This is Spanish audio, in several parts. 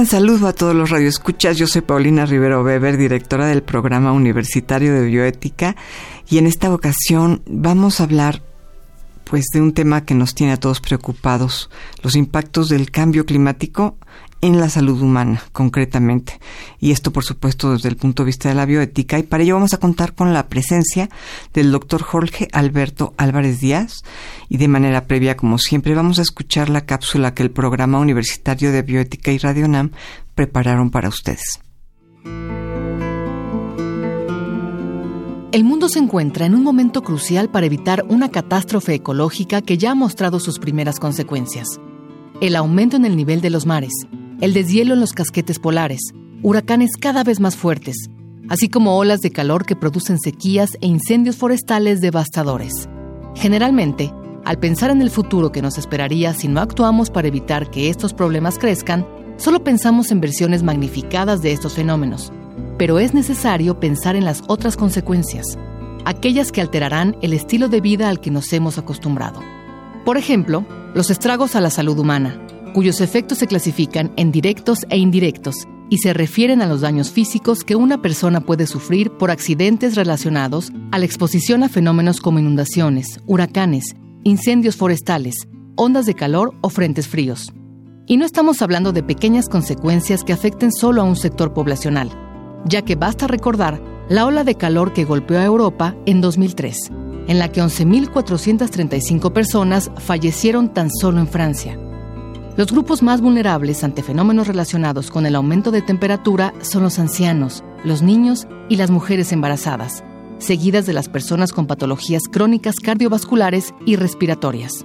Gran saludo a todos los radioescuchas. Yo soy Paulina Rivero Weber, directora del Programa Universitario de Bioética, y en esta ocasión vamos a hablar pues de un tema que nos tiene a todos preocupados, los impactos del cambio climático en la salud humana, concretamente. Y esto, por supuesto, desde el punto de vista de la bioética. Y para ello vamos a contar con la presencia del doctor Jorge Alberto Álvarez Díaz. Y de manera previa, como siempre, vamos a escuchar la cápsula que el Programa Universitario de Bioética y Radio NAM prepararon para ustedes. El mundo se encuentra en un momento crucial para evitar una catástrofe ecológica que ya ha mostrado sus primeras consecuencias. El aumento en el nivel de los mares, el deshielo en los casquetes polares, huracanes cada vez más fuertes, así como olas de calor que producen sequías e incendios forestales devastadores. Generalmente, al pensar en el futuro que nos esperaría si no actuamos para evitar que estos problemas crezcan, solo pensamos en versiones magnificadas de estos fenómenos. Pero es necesario pensar en las otras consecuencias, aquellas que alterarán el estilo de vida al que nos hemos acostumbrado. Por ejemplo, los estragos a la salud humana, cuyos efectos se clasifican en directos e indirectos y se refieren a los daños físicos que una persona puede sufrir por accidentes relacionados a la exposición a fenómenos como inundaciones, huracanes, incendios forestales, ondas de calor o frentes fríos. Y no estamos hablando de pequeñas consecuencias que afecten solo a un sector poblacional, ya que basta recordar la ola de calor que golpeó a Europa en 2003, en la que 11.435 personas fallecieron tan solo en Francia. Los grupos más vulnerables ante fenómenos relacionados con el aumento de temperatura son los ancianos, los niños y las mujeres embarazadas, seguidas de las personas con patologías crónicas cardiovasculares y respiratorias.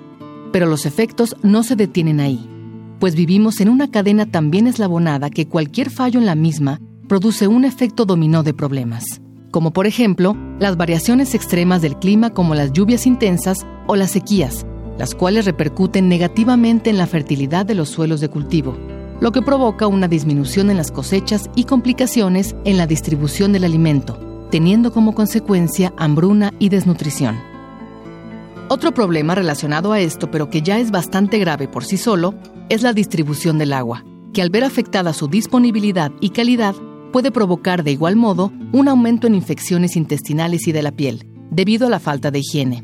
Pero los efectos no se detienen ahí, pues vivimos en una cadena tan bien eslabonada que cualquier fallo en la misma produce un efecto dominó de problemas, como por ejemplo las variaciones extremas del clima como las lluvias intensas o las sequías, las cuales repercuten negativamente en la fertilidad de los suelos de cultivo, lo que provoca una disminución en las cosechas y complicaciones en la distribución del alimento, teniendo como consecuencia hambruna y desnutrición. Otro problema relacionado a esto, pero que ya es bastante grave por sí solo, es la distribución del agua, que al ver afectada su disponibilidad y calidad, puede provocar de igual modo un aumento en infecciones intestinales y de la piel, debido a la falta de higiene.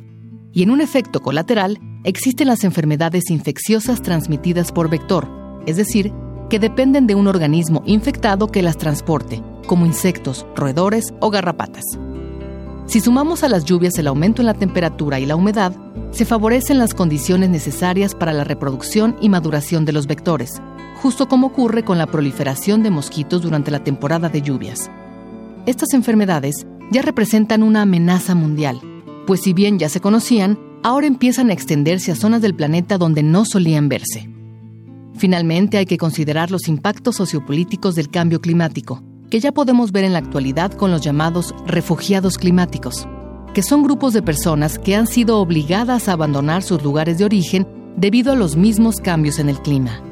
Y en un efecto colateral, existen las enfermedades infecciosas transmitidas por vector, es decir, que dependen de un organismo infectado que las transporte, como insectos, roedores o garrapatas. Si sumamos a las lluvias el aumento en la temperatura y la humedad, se favorecen las condiciones necesarias para la reproducción y maduración de los vectores, justo como ocurre con la proliferación de mosquitos durante la temporada de lluvias. Estas enfermedades ya representan una amenaza mundial, pues si bien ya se conocían, ahora empiezan a extenderse a zonas del planeta donde no solían verse. Finalmente, hay que considerar los impactos sociopolíticos del cambio climático, que ya podemos ver en la actualidad con los llamados refugiados climáticos, que son grupos de personas que han sido obligadas a abandonar sus lugares de origen debido a los mismos cambios en el clima.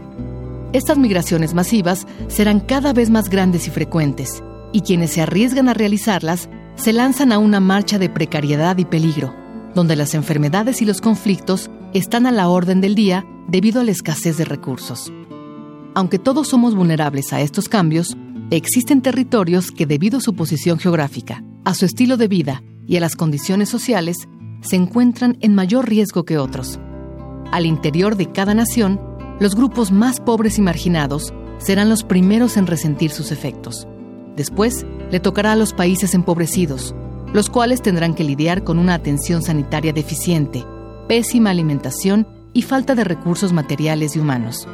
Estas migraciones masivas serán cada vez más grandes y frecuentes, y quienes se arriesgan a realizarlas se lanzan a una marcha de precariedad y peligro, donde las enfermedades y los conflictos están a la orden del día debido a la escasez de recursos. Aunque todos somos vulnerables a estos cambios, existen territorios que debido a su posición geográfica, a su estilo de vida y a las condiciones sociales, se encuentran en mayor riesgo que otros. Al interior de cada nación, los grupos más pobres y marginados serán los primeros en resentir sus efectos. Después, le tocará a los países empobrecidos, los cuales tendrán que lidiar con una atención sanitaria deficiente, pésima alimentación y falta de recursos materiales y humanos.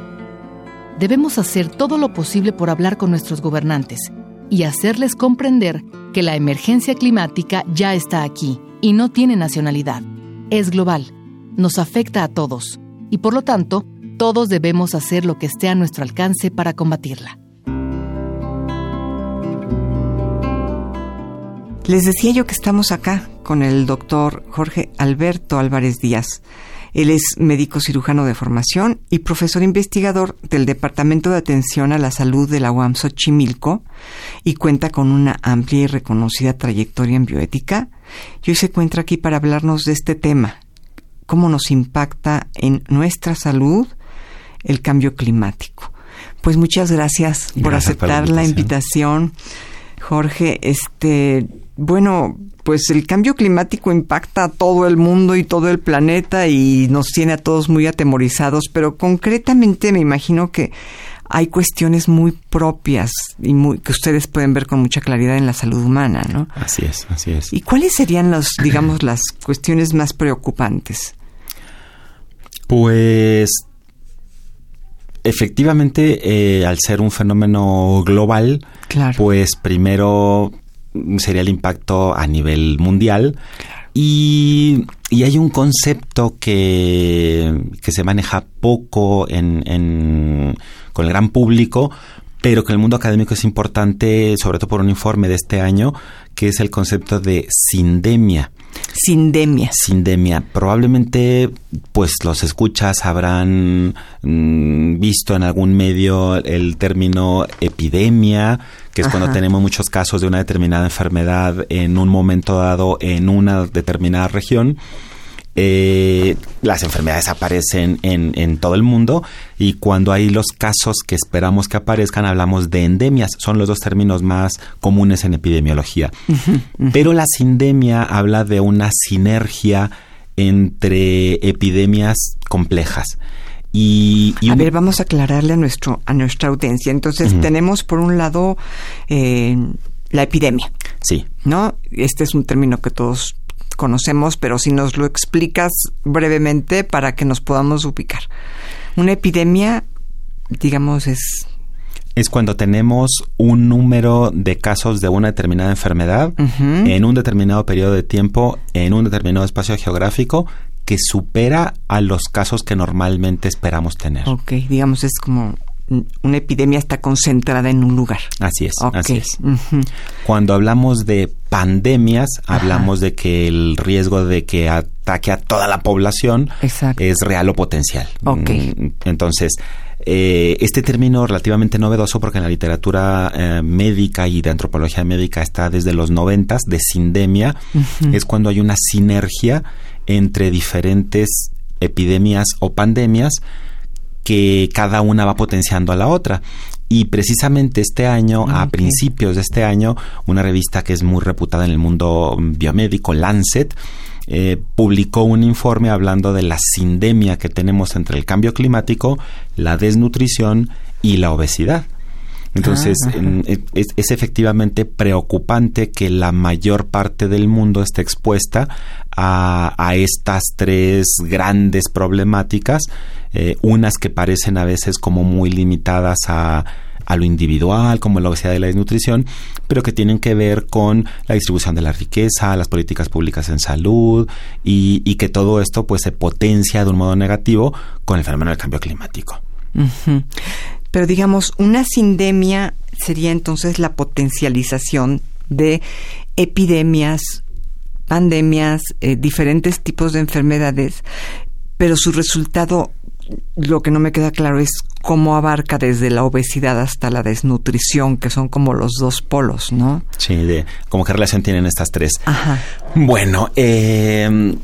Debemos hacer todo lo posible por hablar con nuestros gobernantes y hacerles comprender que la emergencia climática ya está aquí y no tiene nacionalidad, es global, nos afecta a todos y por lo tanto, todos debemos hacer lo que esté a nuestro alcance para combatirla. Les decía yo que estamos acá con el doctor Jorge Alberto Álvarez Díaz. Él es médico cirujano de formación y profesor investigador del Departamento de Atención a la Salud de la UAM Xochimilco y cuenta con una amplia y reconocida trayectoria en bioética. Y hoy se encuentra aquí para hablarnos de este tema, cómo nos impacta en nuestra salud el cambio climático. Pues muchas gracias, por aceptar la invitación. Jorge, este bueno, pues el cambio climático impacta a todo el mundo y todo el planeta y nos tiene a todos muy atemorizados, pero concretamente me imagino que hay cuestiones muy propias y muy, que ustedes pueden ver con mucha claridad en la salud humana, ¿no? Así es, así es. ¿Y cuáles serían los, digamos, las cuestiones más preocupantes? Pues efectivamente, eh, al ser un fenómeno global, pues primero sería el impacto a nivel mundial. Y, hay un concepto que, que se maneja poco en, en, con el gran público, pero que en el mundo académico es importante, sobre todo por un informe de este año, que es el concepto de sindemia. Sindemia. Sindemia. Probablemente, pues los escuchas habrán mm, visto en algún medio el término epidemia, que es cuando tenemos muchos casos de una determinada enfermedad en un momento dado en una determinada región eh, las enfermedades aparecen en, en, todo el mundo y cuando hay los casos que esperamos que aparezcan hablamos de endemias, son los dos términos más comunes en epidemiología. Pero la sindemia habla de una sinergia entre epidemias complejas. Y, a ver, vamos a aclararle a nuestro a nuestra audiencia. Entonces tenemos por un lado eh, la epidemia. Sí. ¿No? Este es un término que todos conocemos, pero si nos lo explicas brevemente para que nos podamos ubicar. Una epidemia, digamos, es... Es cuando tenemos un número de casos de una determinada enfermedad en un determinado periodo de tiempo, en un determinado espacio geográfico, que supera a los casos que normalmente esperamos tener. Ok, digamos, es como una epidemia está concentrada en un lugar. Así es, así es. Cuando hablamos de pandemias, hablamos de que el riesgo de que ataque a toda la población es real o potencial. Mm, entonces, eh, este término relativamente novedoso porque en la literatura eh, médica y de antropología médica está desde los noventas, de sindemia, es cuando hay una sinergia entre diferentes epidemias o pandemias que cada una va potenciando a la otra. Y precisamente este año, a principios de este año, una revista que es muy reputada en el mundo biomédico, Lancet, eh, publicó un informe hablando de la sindemia que tenemos entre el cambio climático, la desnutrición y la obesidad. Entonces, ah, e, es, efectivamente preocupante que la mayor parte del mundo esté expuesta a, estas tres grandes problemáticas eh, unas que parecen a veces como muy limitadas a, lo individual, como la obesidad y la desnutrición, pero que tienen que ver con la distribución de la riqueza, las políticas públicas en salud y, y que todo esto pues se potencia de un modo negativo con el fenómeno del cambio climático. Pero digamos, una sindemia sería entonces la potencialización de epidemias, pandemias, eh, diferentes tipos de enfermedades, pero su resultado lo que no me queda claro es cómo abarca desde la obesidad hasta la desnutrición, que son como los dos polos, ¿no? Sí, de cómo qué relación tienen estas tres. Ajá. Bueno, eh,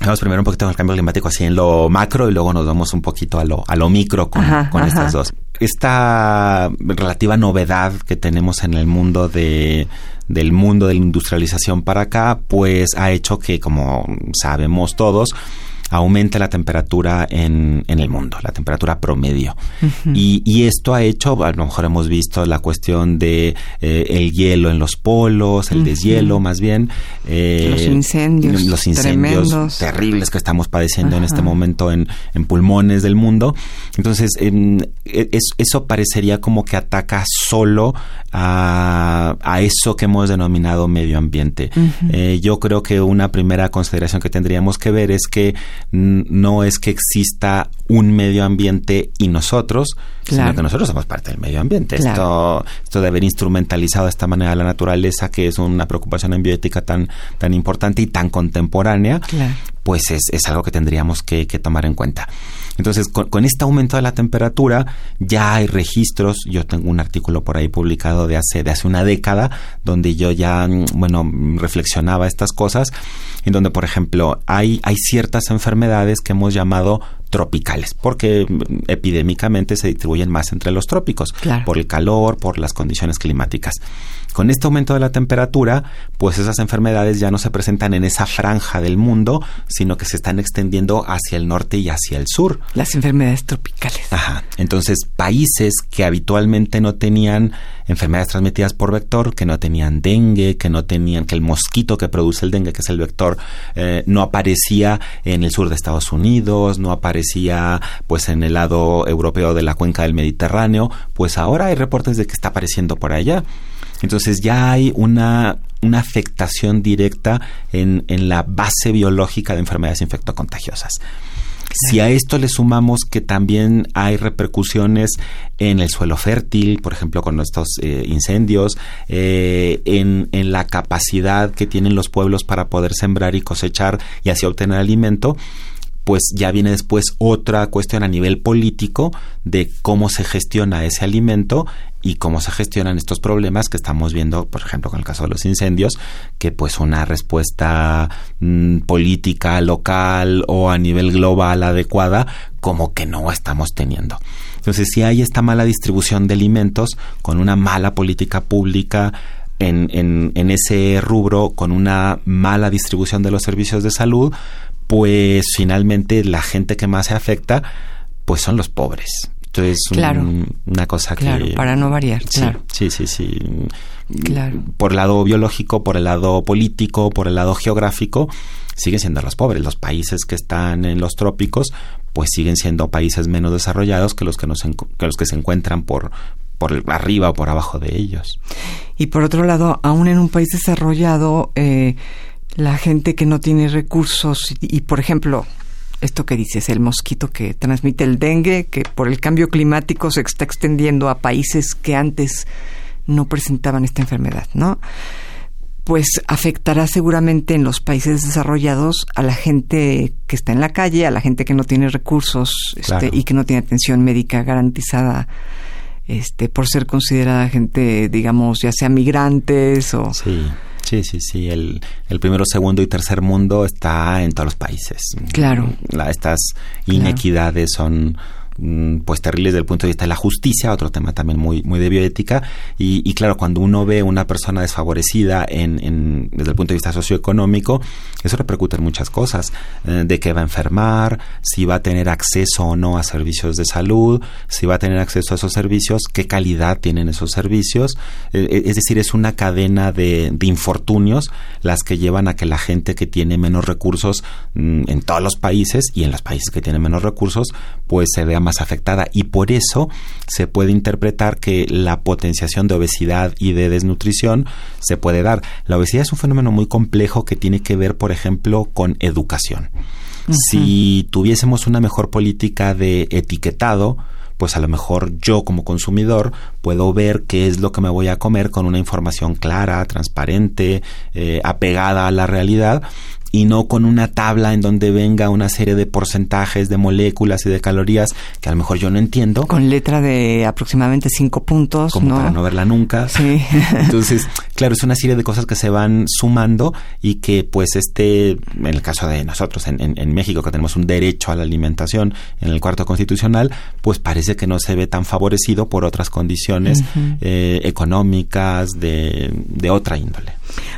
Vamos primero un poquito el cambio climático así en lo macro y luego nos vamos un poquito a lo, a lo micro con, con estas dos. Esta relativa novedad que tenemos en el mundo de, del mundo de la industrialización para acá, pues ha hecho que, como sabemos todos, aumenta la temperatura en, en el mundo, la temperatura promedio. y, y, esto ha hecho, a lo mejor hemos visto la cuestión de eh, el hielo en los polos, el deshielo más bien. Eh, los incendios. Los incendios terribles que estamos padeciendo en este momento en, en, pulmones del mundo. Entonces, em, e, eso parecería como que ataca solo a, a eso que hemos denominado medio ambiente. Eh, yo creo que una primera consideración que tendríamos que ver es que no es que exista un medio ambiente y nosotros, sino que nosotros somos parte del medio ambiente. Esto, esto de haber instrumentalizado de esta manera la naturaleza, que es una preocupación en bioética tan, tan importante y tan contemporánea, pues es, es, algo que tendríamos que, que tomar en cuenta. Entonces, con, este aumento de la temperatura, ya hay registros. Yo tengo un artículo por ahí publicado de hace, de hace una década, donde yo ya, mm, bueno, reflexionaba estas cosas, en donde, por ejemplo, hay, hay ciertas enfermedades que hemos llamado tropicales, porque mm, epidémicamente se distribuyen más entre los trópicos, por el calor, por las condiciones climáticas. Con este aumento de la temperatura, pues esas enfermedades ya no se presentan en esa franja del mundo, sino que se están extendiendo hacia el norte y hacia el sur. Las enfermedades tropicales. Ajá. Entonces, países que habitualmente no tenían enfermedades transmitidas por vector, que no tenían dengue, que no tenían, que el mosquito que produce el dengue, que es el vector, eh, no aparecía en el sur de Estados Unidos, no aparecía pues en el lado europeo de la cuenca del Mediterráneo, pues ahora hay reportes de que está apareciendo por allá. Entonces ya hay una, una afectación directa en, en la base biológica de enfermedades infectocontagiosas. Si a esto le sumamos que también hay repercusiones en el suelo fértil, por ejemplo, con estos eh, incendios, eh, en, en, la capacidad que tienen los pueblos para poder sembrar y cosechar y así obtener alimento, pues ya viene después otra cuestión a nivel político de cómo se gestiona ese alimento y cómo se gestionan estos problemas que estamos viendo, por ejemplo, con el caso de los incendios, que pues una respuesta mm, política local o a nivel global adecuada, como que no estamos teniendo. Entonces, si hay esta mala distribución de alimentos con una mala política pública, en, en, en, ese rubro con una mala distribución de los servicios de salud, pues finalmente la gente que más se afecta, pues son los pobres. Entonces, claro. una cosa claro, para no variar, sí, claro. Sí, sí, sí. Claro. Por el lado biológico, por el lado político, por el lado geográfico, siguen siendo los pobres. Los países que están en los trópicos, pues siguen siendo países menos desarrollados que los que, nos que los que se encuentran por, por arriba o por abajo de ellos. Y por otro lado, aún en un país desarrollado, eh, la gente que no tiene recursos y, por ejemplo, esto que dices, el mosquito que transmite el dengue, que por el cambio climático se está extendiendo a países que antes no presentaban esta enfermedad, ¿no? Pues afectará seguramente en los países desarrollados a la gente que está en la calle, a la gente que no tiene recursos este, y que no tiene atención médica garantizada este, por ser considerada gente, digamos, ya sea migrantes o... Sí Sí, sí, sí. El, el primero, segundo y tercer mundo está en todos los países. Claro. estas inequidades son pues terribles desde el punto de vista de la justicia, otro tema también muy, muy de bioética. Y, claro, cuando uno ve una persona desfavorecida en, desde el punto de vista socioeconómico, eso repercute en muchas cosas, eh, de que va a enfermar, si va a tener acceso o no a servicios de salud, si va a tener acceso a esos servicios, qué calidad tienen esos servicios. Eh, eh, es decir, es una cadena de, de, infortunios las que llevan a que la gente que tiene menos recursos mm, en todos los países y en los países que tienen menos recursos, pues se vea más afectada y por eso se puede interpretar que la potenciación de obesidad y de desnutrición se puede dar. La obesidad es un fenómeno muy complejo que tiene que ver, por ejemplo, con educación. Si tuviésemos una mejor política de etiquetado, pues a lo mejor yo como consumidor puedo ver qué es lo que me voy a comer con una información clara, transparente, eh, apegada a la realidad y no con una tabla en donde venga una serie de porcentajes de moléculas y de calorías que a lo mejor yo no entiendo. Con letra de aproximadamente cinco puntos. Como para no verla nunca. Sí. Entonces, claro, es una serie de cosas que se van sumando y que pues este, en el caso de nosotros en, en, México, que tenemos un derecho a la alimentación en el cuarto constitucional, pues parece que no se ve tan favorecido por otras condiciones eh, económicas de, de otra índole.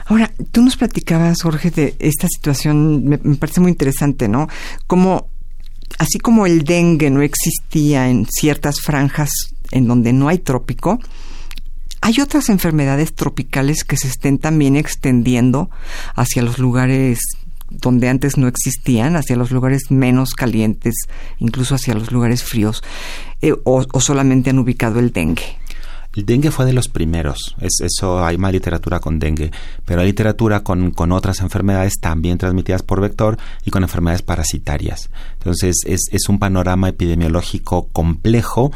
Ahora, tú nos platicabas, Jorge, de esta situación, me, parece muy interesante, ¿no? Como, así como el dengue no existía en ciertas franjas en donde no hay trópico, hay otras enfermedades tropicales que se estén también extendiendo hacia los lugares donde antes no existían, hacia los lugares menos calientes, incluso hacia los lugares fríos, eh, o solamente han ubicado el dengue. El dengue fue de los primeros, es, eso hay más literatura con dengue, pero hay literatura con, con otras enfermedades también transmitidas por vector y con enfermedades parasitarias. Entonces es, es un panorama epidemiológico complejo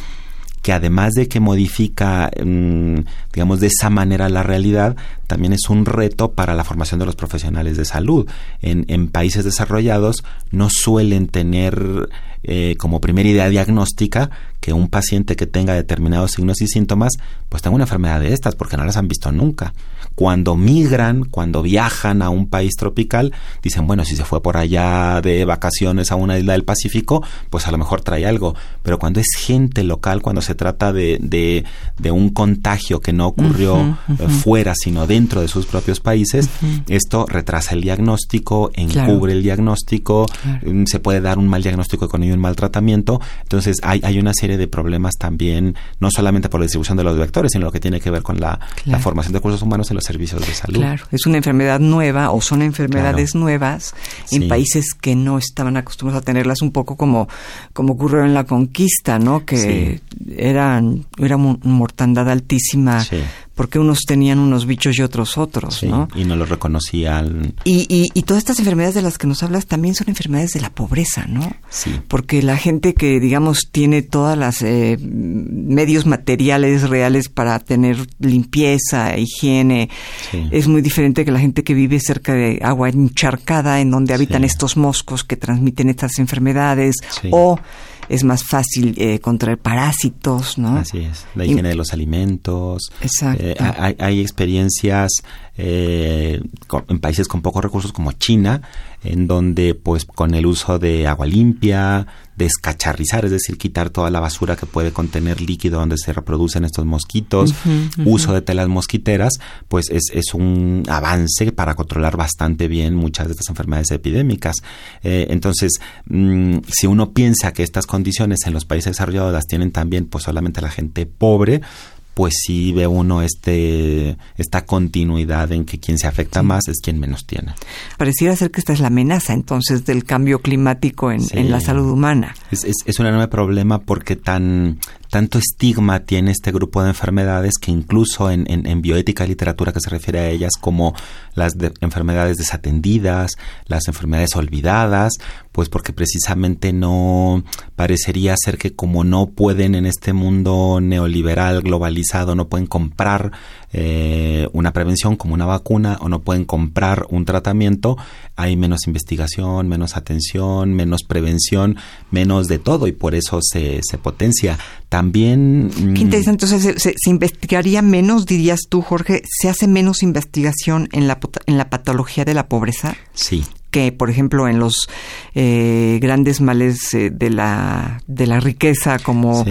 que además de que modifica, mm, digamos, de esa manera la realidad, también es un reto para la formación de los profesionales de salud. En, en países desarrollados no suelen tener eh, como primera idea diagnóstica que un paciente que tenga determinados signos y síntomas, pues tenga una enfermedad de estas, porque no las han visto nunca. Cuando migran, cuando viajan a un país tropical, dicen, bueno, si se fue por allá de vacaciones a una isla del Pacífico, pues a lo mejor trae algo. Pero cuando es gente local, cuando se trata de, de, un contagio que no ocurrió eh, fuera, sino dentro de sus propios países, esto retrasa el diagnóstico, encubre el diagnóstico, mm, se puede dar un mal diagnóstico con ello un mal tratamiento. Entonces hay, hay una serie de problemas también, no solamente por la distribución de los vectores, sino lo que tiene que ver con la, formación de recursos humanos en los servicios de salud. Claro, es una enfermedad nueva o son enfermedades nuevas en países que no estaban acostumbrados a tenerlas, un poco como, como ocurrió en la conquista, ¿no? Que eran, era mortandad altísima porque unos tenían unos bichos y otros otros, ¿no? Y no los reconocían. Y, y, todas estas enfermedades de las que nos hablas también son enfermedades de la pobreza, ¿no? Sí. Porque la gente que, digamos, tiene todas las eh, medios materiales reales para tener limpieza, higiene, es muy diferente que la gente que vive cerca de agua encharcada, en donde habitan estos moscos que transmiten estas enfermedades, o es más fácil eh, contraer parásitos, ¿no? Así es, la higiene de los alimentos. Exacto. Eh, hay, hay, experiencias eh, en países con pocos recursos como China, en donde pues con el uso de agua limpia, descacharrizar, es decir, quitar toda la basura que puede contener líquido donde se reproducen estos mosquitos, uso de telas mosquiteras, pues es, es, un avance para controlar bastante bien muchas de estas enfermedades epidémicas. Eh, entonces, mm, si uno piensa que estas condiciones en los países desarrollados las tienen también pues solamente la gente pobre, pues sí ve uno este esta continuidad en que quien se afecta más es quien menos tiene. Pareciera ser que esta es la amenaza entonces del cambio climático en, en la salud humana. Es, es, es, un enorme problema porque tan tanto estigma tiene este grupo de enfermedades que incluso en, bioética y literatura que se refiere a ellas como las enfermedades desatendidas, las enfermedades olvidadas, pues porque precisamente no parecería ser que como no pueden en este mundo neoliberal globalizado, no pueden comprar eh, una prevención como una vacuna o no pueden comprar un tratamiento, hay menos investigación, menos atención, menos prevención, menos de todo y por eso se, se potencia. También... Mm, Qué interesante, entonces se, se, investigaría menos, dirías tú, Jorge, se hace menos investigación en la, en la patología de la pobreza. Sí que, por ejemplo, en los eh, grandes males eh, de la de la riqueza, como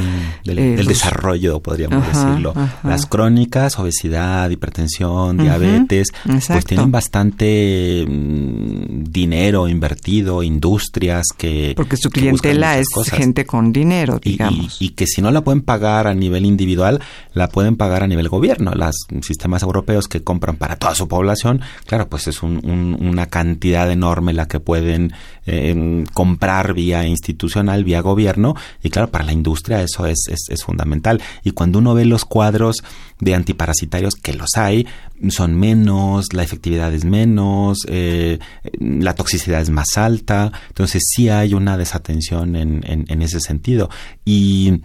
del, eh, desarrollo, podríamos decirlo, las crónicas, obesidad, hipertensión, diabetes, pues tienen bastante mm, dinero invertido, industrias que porque su clientela es gente con dinero, digamos, y, que si no la pueden pagar a nivel individual, la pueden pagar a nivel gobierno. Los sistemas europeos que compran para toda su población, claro, pues es una cantidad enorme la que pueden eh, comprar vía institucional, vía gobierno, y claro, para la industria eso es, es, fundamental. Y cuando uno ve los cuadros de antiparasitarios, que los hay, son menos, la efectividad es menos, eh, la toxicidad es más alta, entonces sí hay una desatención en, en, en ese sentido. Y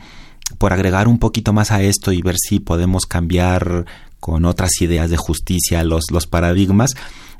por agregar un poquito más a esto y ver si podemos cambiar con otras ideas de justicia los, los paradigmas,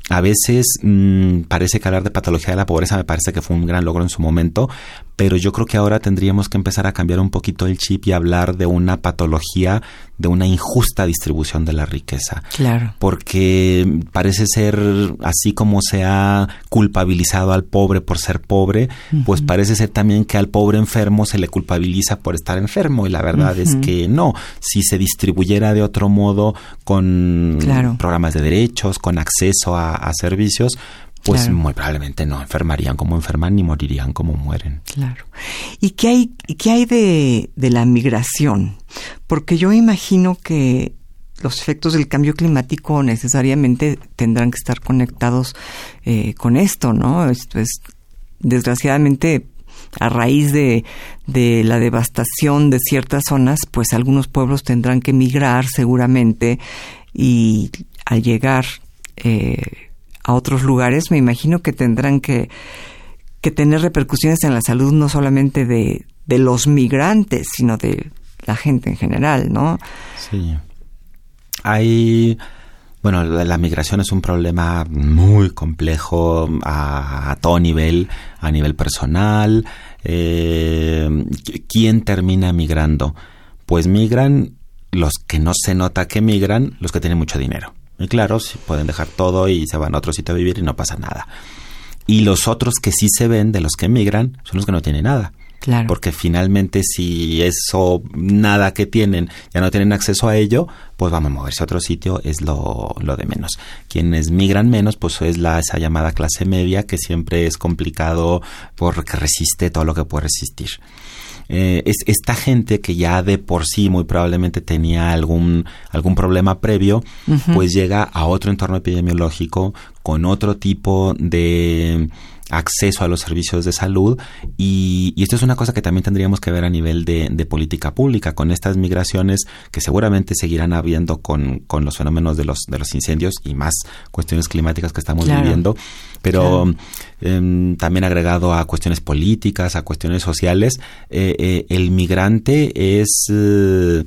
a veces mmm, parece que hablar de patología de la pobreza me parece que fue un gran logro en su momento, pero yo creo que ahora tendríamos que empezar a cambiar un poquito el chip y hablar de una patología, de una injusta distribución de la riqueza. Claro. Porque parece ser, así como se ha culpabilizado al pobre por ser pobre, pues parece ser también que al pobre enfermo se le culpabiliza por estar enfermo y la verdad es que no. Si se distribuyera de otro modo con programas de derechos, con acceso a, a servicios, pues muy probablemente no enfermarían como enferman ni morirían como mueren. Claro. ¿Y qué hay, qué hay de, de la migración? Porque yo imagino que los efectos del cambio climático necesariamente tendrán que estar conectados eh, con esto, ¿no? Esto es, desgraciadamente, a raíz de, de la devastación de ciertas zonas, pues algunos pueblos tendrán que migrar seguramente y al llegar eh, a otros lugares, me imagino que tendrán que, que tener repercusiones en la salud no solamente de, de los migrantes, sino de la gente en general, ¿no? Sí. Hay bueno, la migración es un problema muy complejo a, todo nivel, a nivel personal. Eh, ¿Quién termina migrando? Pues migran los que no se nota que migran, los que tienen mucho dinero. Y claro, pueden dejar todo y se van a otro sitio a vivir y no pasa nada. Y los otros que sí se ven de los que migran son los que no tienen nada. Porque finalmente si eso, nada que tienen, ya no tienen acceso a ello, pues vamos a moverse a otro sitio, es lo, lo de menos. Quienes migran menos, pues es la, esa llamada clase media que siempre es complicado porque resiste todo lo que puede resistir. Eh, es esta gente que ya de por sí muy probablemente tenía algún, algún problema previo, pues llega a otro entorno epidemiológico con otro tipo de acceso a los servicios de salud y, esto es una cosa que también tendríamos que ver a nivel de, política pública. Con estas migraciones que seguramente seguirán habiendo con, con, los fenómenos de los, de los incendios y más cuestiones climáticas que estamos viviendo pero em, también agregado a cuestiones políticas a cuestiones sociales eh, eh, el migrante es eh,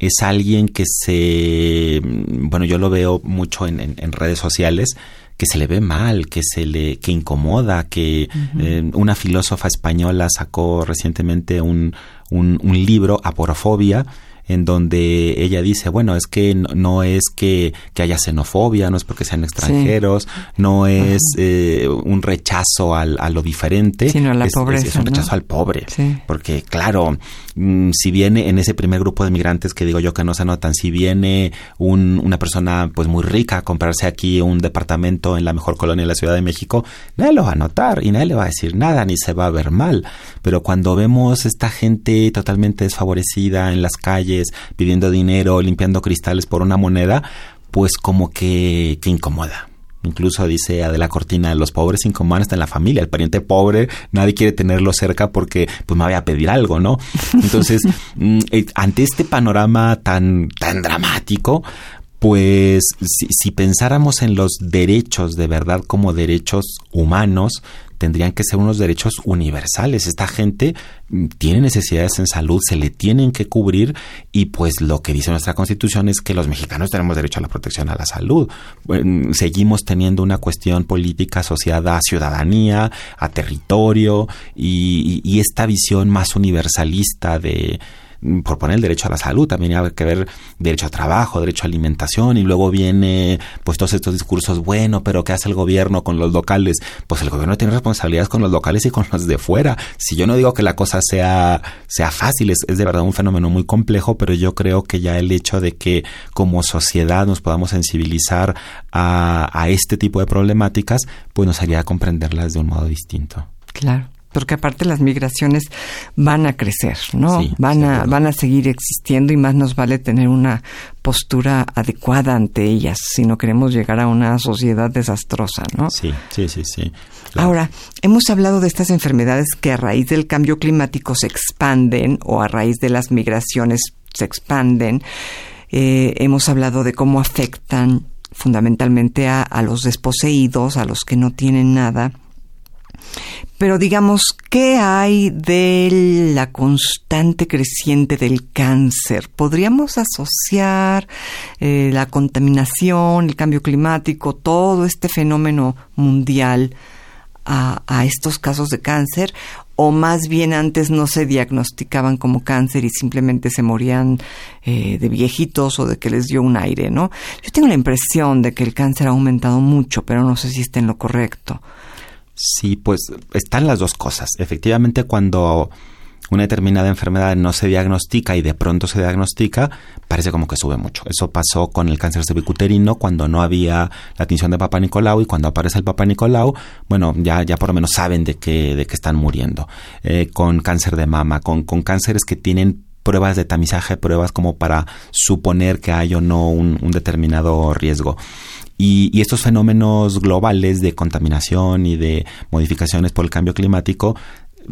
es alguien que se bueno yo lo veo mucho en, en redes sociales que se le ve mal, que se le que incomoda, que eh, una filósofa española sacó recientemente un, un, un libro, Aporofobia, en donde ella dice, bueno, es que no, es que, haya xenofobia, no es porque sean extranjeros, no es eh, un rechazo al, a lo diferente, sino a la es, pobreza, es, un rechazo al pobre, porque claro, mm, si viene en ese primer grupo de migrantes que digo yo que no se notan, si viene un, una persona pues muy rica a comprarse aquí un departamento en la mejor colonia de la Ciudad de México, nadie lo va a notar y nadie le va a decir nada, ni se va a ver mal, pero cuando vemos esta gente totalmente desfavorecida en las calles, pidiendo dinero, limpiando cristales por una moneda, pues como que, que incomoda. Incluso dice Adela Cortina, los pobres incomodan hasta en la familia. El pariente pobre, nadie quiere tenerlo cerca porque pues me vaya a pedir algo, ¿no? Entonces, mm, eh, ante este panorama tan, tan dramático, pues si, si, pensáramos en los derechos de verdad como derechos humanos, tendrían que ser unos derechos universales. Esta gente mm, tiene necesidades en salud, se le tienen que cubrir y pues lo que dice nuestra constitución es que los mexicanos tenemos derecho a la protección a la salud. seguimos teniendo una cuestión política asociada a ciudadanía, a territorio y esta visión más universalista de por poner el derecho a la salud, también hay que ver derecho a trabajo, derecho a alimentación y luego viene pues todos estos discursos, bueno, pero ¿qué hace el gobierno con los locales? Pues el gobierno tiene responsabilidades con los locales y con los de fuera. Si yo no digo que la cosa sea, sea fácil, es, de verdad un fenómeno muy complejo, pero yo creo que ya el hecho de que como sociedad nos podamos sensibilizar a, a este tipo de problemáticas, pues nos haría comprenderlas de un modo distinto. Claro porque aparte las migraciones van a crecer, ¿no? van a van a seguir existiendo y más nos vale tener una postura adecuada ante ellas si no queremos llegar a una sociedad desastrosa, ¿no? Sí, sí, sí, sí. Ahora, hemos hablado de estas enfermedades que a raíz del cambio climático se expanden o a raíz de las migraciones se expanden. Eh, hemos hablado de cómo afectan fundamentalmente a, a los desposeídos, a los que no tienen nada pero digamos, ¿qué hay de la constante creciente del cáncer? ¿Podríamos asociar eh, la contaminación, el cambio climático, todo este fenómeno mundial a, estos casos de cáncer? ¿O más bien antes no se diagnosticaban como cáncer y simplemente se morían eh, de viejitos o de que les dio un aire, ¿no? Yo tengo la impresión de que el cáncer ha aumentado mucho, pero no sé si está en lo correcto. Sí, pues están las dos cosas. Efectivamente, cuando una determinada enfermedad no se diagnostica y de pronto se diagnostica, parece como que sube mucho. Eso pasó con el cáncer cervicuterino cuando no había la atención de Papa Nicolau y cuando aparece el Papa Nicolau, bueno, ya, ya por lo menos saben de que, de que están muriendo. Eh, con cáncer de mama, con, con cánceres que tienen pruebas de tamizaje, pruebas como para suponer que hay o no un determinado riesgo. Y, estos fenómenos globales de contaminación y de modificaciones por el cambio climático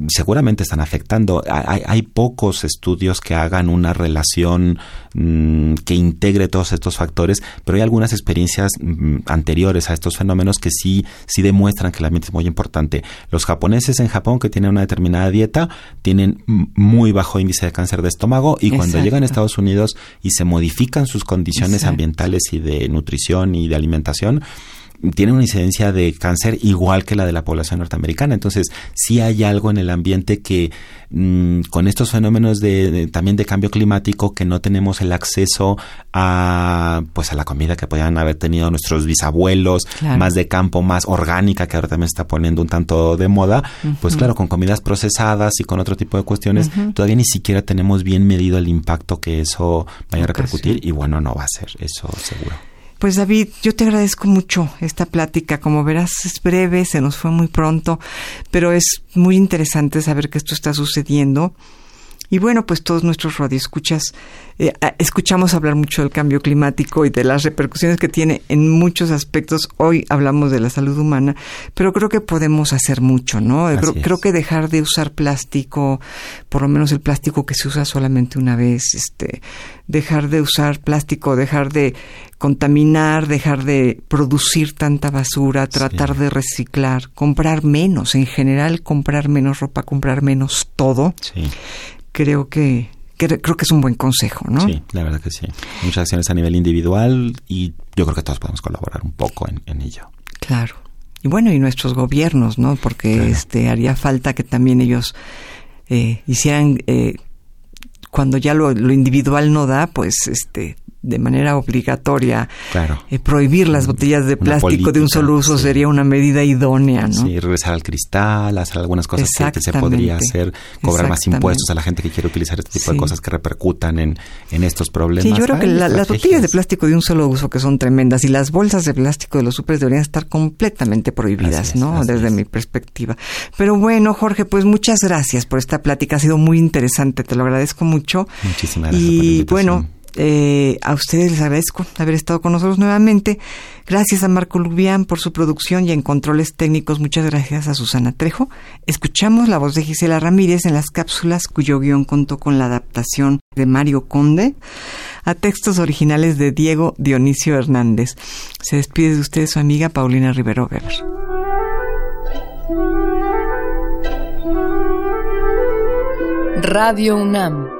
seguramente están afectando. Hay, pocos estudios que hagan una relación mm, que integre todos estos factores, pero hay algunas experiencias mm, anteriores a estos fenómenos que sí, sí demuestran que el ambiente es muy importante. Los japoneses en Japón que tienen una determinada dieta tienen muy bajo índice de cáncer de estómago y cuando llegan a Estados Unidos y se modifican sus condiciones ambientales y de nutrición y de alimentación, tiene una incidencia de cáncer igual que la de la población norteamericana. Entonces, sí hay algo en el ambiente que mm, con estos fenómenos de, también de cambio climático que no tenemos el acceso a pues a la comida que podían haber tenido nuestros bisabuelos, más de campo, más orgánica que ahora también está poniendo un tanto de moda, pues claro, con comidas procesadas y con otro tipo de cuestiones, todavía ni siquiera tenemos bien medido el impacto que eso vaya a repercutir y bueno, no va a ser eso seguro. Pues David, yo te agradezco mucho esta plática. Como verás, es breve, se nos fue muy pronto, pero es muy interesante saber que esto está sucediendo. Y bueno, pues todos nuestros radioescuchas eh, escuchamos hablar mucho del cambio climático y de las repercusiones que tiene en muchos aspectos. Hoy hablamos de la salud humana, pero creo que podemos hacer mucho, ¿no? Creo, que dejar de usar plástico, por lo menos el plástico que se usa solamente una vez, este, dejar de usar plástico, dejar de contaminar, dejar de producir tanta basura, tratar de reciclar, comprar menos, en general comprar menos ropa, comprar menos todo. Sí creo que, creo que es un buen consejo, ¿no? Sí, la verdad que sí. Muchas acciones a nivel individual y yo creo que todos podemos colaborar un poco en, ello. Claro. Y bueno, y nuestros gobiernos, ¿no? Porque este haría falta que también ellos eh, hicieran eh, cuando ya lo, lo, individual no da, pues este de manera obligatoria claro. Eh, prohibir las botellas de plástico de un solo uso sería una medida idónea, ¿no? Sí, regresar al cristal, hacer algunas cosas que, se podría hacer, cobrar más impuestos a la gente que quiere utilizar este tipo de cosas que repercutan en, en estos problemas. Sí, yo creo que las botellas de plástico de un solo uso que son tremendas y las bolsas de plástico de los supers deberían estar completamente prohibidas, ¿no? Desde mi perspectiva. Pero bueno, Jorge, pues muchas gracias por esta plática, ha sido muy interesante, te lo agradezco mucho. Muchísimas gracias. Y bueno, eh, a ustedes les agradezco haber estado con nosotros nuevamente. Gracias a Marco Lubián por su producción y en controles técnicos. Muchas gracias a Susana Trejo. Escuchamos la voz de Gisela Ramírez en las cápsulas cuyo guion contó con la adaptación de Mario Conde a textos originales de Diego Dionisio Hernández. Se despide de ustedes su amiga Paulina Rivero Weber. Radio UNAM